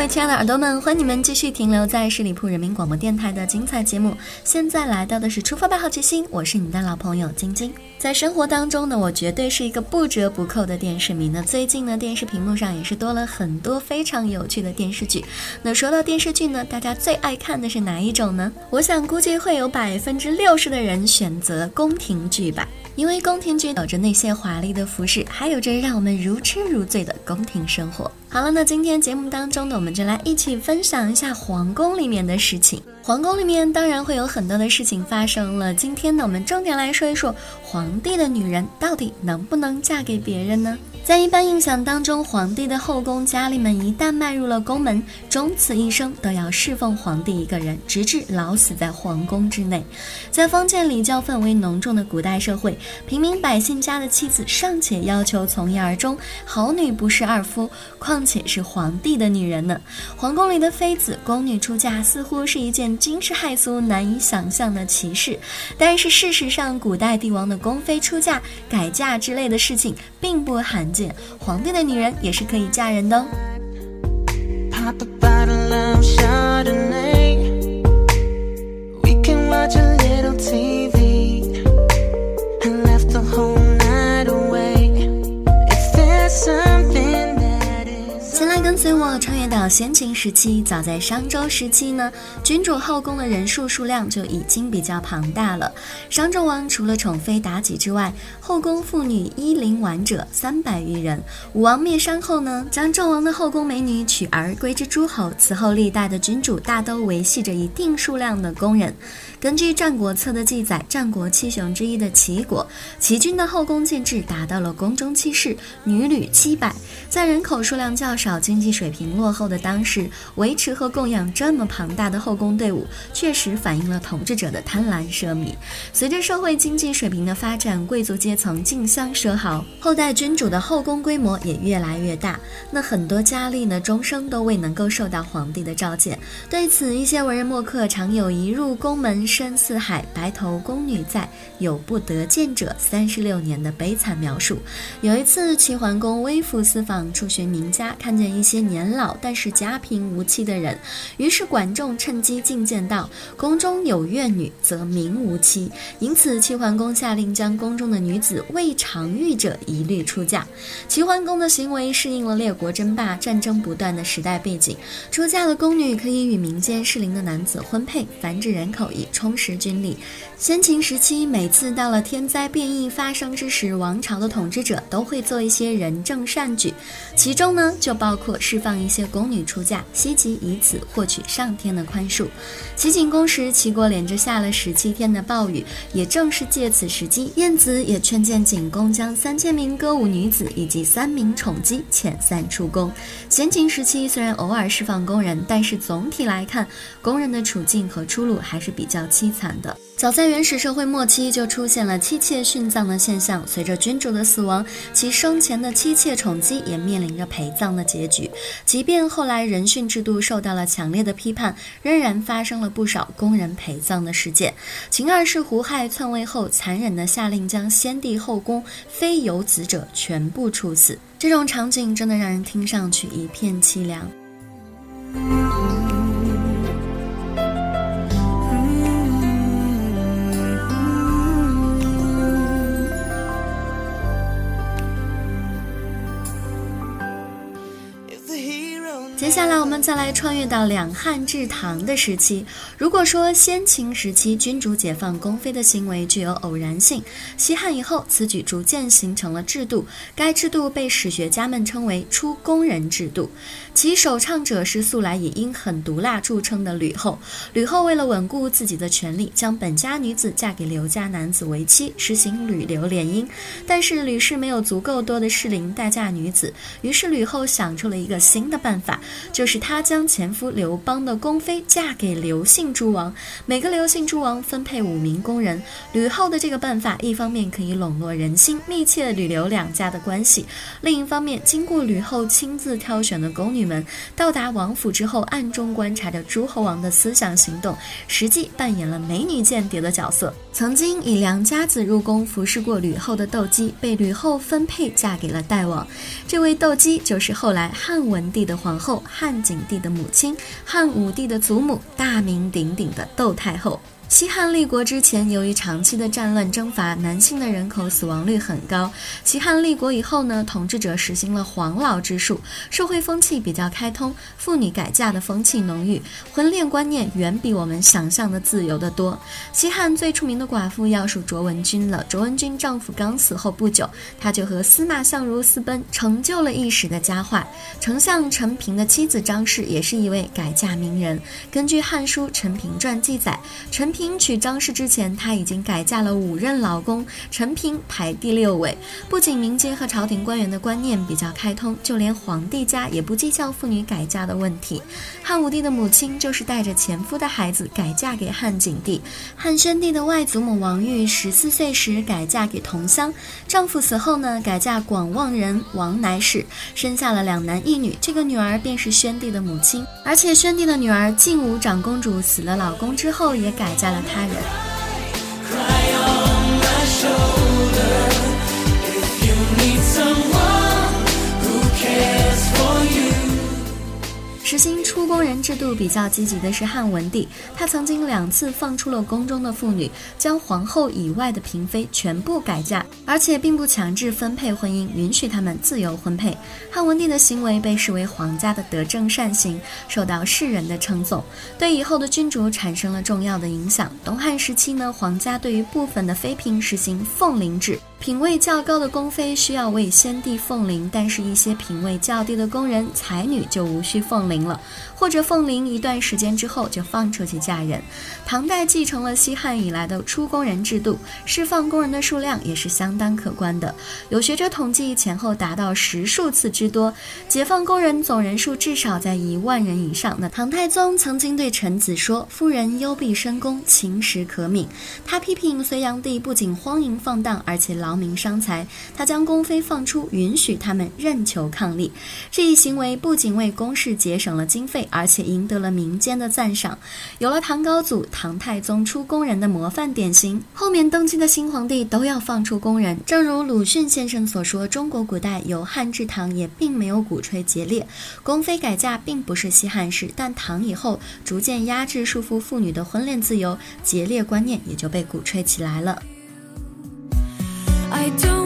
各位亲爱的耳朵们，欢迎你们继续停留在十里铺人民广播电台的精彩节目。现在来到的是出发吧，好奇心，我是你的老朋友晶晶。在生活当中呢，我绝对是一个不折不扣的电视迷。那最近呢，电视屏幕上也是多了很多非常有趣的电视剧。那说到电视剧呢，大家最爱看的是哪一种呢？我想估计会有百分之六十的人选择宫廷剧吧。因为宫廷剧有着那些华丽的服饰，还有着让我们如痴如醉的宫廷生活。好了，那今天节目当中呢，我们就来一起分享一下皇宫里面的事情。皇宫里面当然会有很多的事情发生了。今天呢，我们重点来说一说皇帝的女人到底能不能嫁给别人呢？在一般印象当中，皇帝的后宫佳丽们一旦迈入了宫门，终此一生都要侍奉皇帝一个人，直至老死在皇宫之内。在封建礼教氛围浓重的古代社会，平民百姓家的妻子尚且要求从一而终，好女不侍二夫，况且是皇帝的女人呢？皇宫里的妃子、宫女出嫁，似乎是一件惊世骇俗、难以想象的奇事。但是事实上，古代帝王的宫妃出嫁、改嫁之类的事情并不罕。皇帝的女人也是可以嫁人的。到先秦时期，早在商周时期呢，君主后宫的人数数量就已经比较庞大了。商纣王除了宠妃妲己之外，后宫妇女一零完者三百余人。武王灭商后呢，将纣王的后宫美女娶而归之诸侯。此后历代的君主大都维系着一定数量的宫人。根据《战国策》的记载，战国七雄之一的齐国，齐军的后宫建制达到了宫中七室，女女七百。在人口数量较少、经济水平落后的当时，维持和供养这么庞大的后宫队伍，确实反映了统治者的贪婪奢靡。随着社会经济水平的发展，贵族阶层竞相奢豪，后代君主的后宫规模也越来越大。那很多佳丽呢，终生都未能够受到皇帝的召见。对此，一些文人墨客常有一入宫门深似海，白头宫女在，有不得见者三十六年的悲惨描述。有一次，齐桓公微服私访，出巡名家，看见一些。年老但是是家贫无妻的人，于是管仲趁机进谏道：“宫中有怨女，则名无妻。”因此，齐桓公下令将宫中的女子未尝育者一律出嫁。齐桓公的行为适应了列国争霸、战争不断的时代背景。出嫁的宫女可以与民间适龄的男子婚配，繁殖人口以充实军力。先秦时期，每次到了天灾变异发生之时，王朝的统治者都会做一些仁政善举，其中呢就包括。释放一些宫女出嫁，希冀以此获取上天的宽恕。齐景公时，齐国连着下了十七天的暴雨，也正是借此时机，晏子也劝谏景公将三千名歌舞女子以及三名宠姬遣散出宫。先秦时期虽然偶尔释放工人，但是总体来看，工人的处境和出路还是比较凄惨的。早在原始社会末期就出现了妻妾殉葬的现象，随着君主的死亡，其生前的妻妾宠姬也面临着陪葬的结局。即便后来人殉制度受到了强烈的批判，仍然发生了不少工人陪葬的事件。秦二世胡亥篡位后，残忍地下令将先帝后宫非有子者全部处死，这种场景真的让人听上去一片凄凉。接下来，我们再来穿越到两汉至唐的时期。如果说先秦时期君主解放宫妃的行为具有偶然性，西汉以后此举逐渐形成了制度，该制度被史学家们称为出宫人制度。其首倡者是素来以阴狠毒辣著称的吕后。吕后为了稳固自己的权力，将本家女子嫁给刘家男子为妻，实行吕刘联姻。但是吕氏没有足够多的适龄待嫁女子，于是吕后想出了一个新的办法，就是她将前夫刘邦的宫妃嫁给刘姓诸王，每个刘姓诸王分配五名宫人。吕后的这个办法，一方面可以笼络人心，密切吕刘两家的关系；另一方面，经过吕后亲自挑选的宫女们，到达王府之后，暗中观察着诸侯王的思想行动，实际扮演了美女间谍的角色。曾经以良家子入宫服侍过吕后的窦姬，被吕后分配嫁给了代王。这位窦姬就是后来汉文帝的皇后，汉景帝的母亲，汉武帝的祖母，大名鼎鼎的窦太后。西汉立国之前，由于长期的战乱征伐，男性的人口死亡率很高。西汉立国以后呢，统治者实行了黄老之术，社会风气比较开通，妇女改嫁的风气浓郁，婚恋观念远比我们想象的自由得多。西汉最出名的寡妇要数卓文君了。卓文君丈夫刚死后不久，她就和司马相如私奔，成就了一时的佳话。丞相陈平的妻子张氏也是一位改嫁名人。根据《汉书·陈平传》记载，陈平。迎娶张氏之前，她已经改嫁了五任老公，陈平排第六位。不仅民间和朝廷官员的观念比较开通，就连皇帝家也不计较妇女改嫁的问题。汉武帝的母亲就是带着前夫的孩子改嫁给汉景帝。汉宣帝的外祖母王玉十四岁时 改嫁给同乡，丈夫死后呢，改嫁广望人王乃氏，生下了两男一女。这个女儿便是宣帝的母亲，而且宣帝的女儿晋武长公主死了老公之后，也改嫁。了他人。制度比较积极的是汉文帝，他曾经两次放出了宫中的妇女，将皇后以外的嫔妃全部改嫁，而且并不强制分配婚姻，允许他们自由婚配。汉文帝的行为被视为皇家的德政善行，受到世人的称颂，对以后的君主产生了重要的影响。东汉时期呢，皇家对于部分的妃嫔实行凤陵制。品位较高的宫妃需要为先帝奉灵，但是一些品位较低的宫人才女就无需奉灵了，或者奉灵一段时间之后就放出去嫁人。唐代继承了西汉以来的出宫人制度，释放宫人的数量也是相当可观的。有学者统计，前后达到十数次之多，解放宫人总人数至少在一万人以上。那唐太宗曾经对臣子说：“夫人幽闭深宫，秦时可悯。”他批评隋炀帝不仅荒淫放荡，而且劳。劳民伤财，他将宫妃放出，允许他们任求抗力。这一行为不仅为宫室节省了经费，而且赢得了民间的赞赏。有了唐高祖、唐太宗出宫人的模范典型，后面登基的新皇帝都要放出宫人。正如鲁迅先生所说，中国古代由汉至唐也并没有鼓吹节烈，宫妃改嫁并不是西汉事。但唐以后逐渐压制束缚妇女的婚恋自由，节烈观念也就被鼓吹起来了。I don't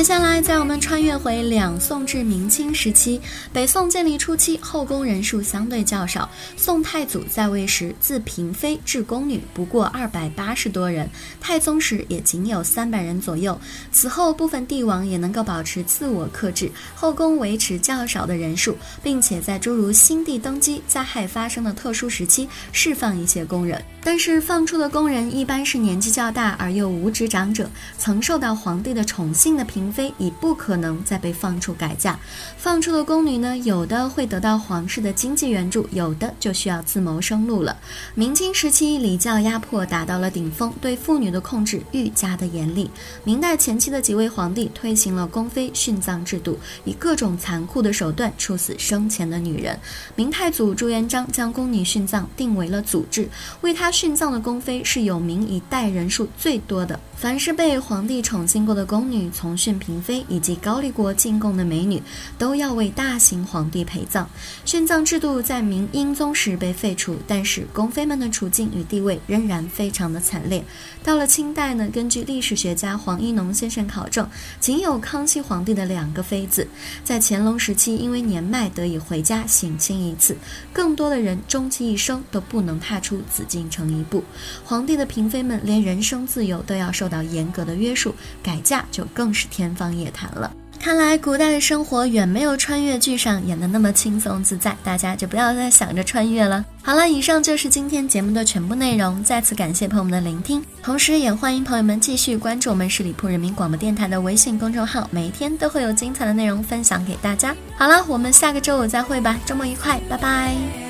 接下来，在我们穿越回两宋至明清时期，北宋建立初期，后宫人数相对较少。宋太祖在位时，自嫔妃至宫女不过二百八十多人，太宗时也仅有三百人左右。此后，部分帝王也能够保持自我克制，后宫维持较少的人数，并且在诸如新帝登基、灾害发生的特殊时期释放一些宫人。但是，放出的宫人一般是年纪较大而又无职长者，曾受到皇帝的宠幸的嫔。妃已不可能再被放出改嫁，放出的宫女呢，有的会得到皇室的经济援助，有的就需要自谋生路了。明清时期，礼教压迫达到了顶峰，对妇女的控制愈加的严厉。明代前期的几位皇帝推行了宫妃殉葬制度，以各种残酷的手段处死生前的女人。明太祖朱元璋将宫女殉葬定为了祖制，为他殉葬的宫妃是有名一代人数最多的。凡是被皇帝宠幸过的宫女，从殉嫔妃以及高丽国进贡的美女都要为大行皇帝陪葬。殉葬制度在明英宗时被废除，但是宫妃们的处境与地位仍然非常的惨烈。到了清代呢，根据历史学家黄一农先生考证，仅有康熙皇帝的两个妃子，在乾隆时期因为年迈得以回家省亲一次，更多的人终其一生都不能踏出紫禁城一步。皇帝的嫔妃们连人身自由都要受到严格的约束，改嫁就更是天方夜谭了。看来古代的生活远没有穿越剧上演的那么轻松自在，大家就不要再想着穿越了。好了，以上就是今天节目的全部内容。再次感谢朋友们的聆听，同时也欢迎朋友们继续关注我们十里铺人民广播电台的微信公众号，每天都会有精彩的内容分享给大家。好了，我们下个周五再会吧，周末愉快，拜拜。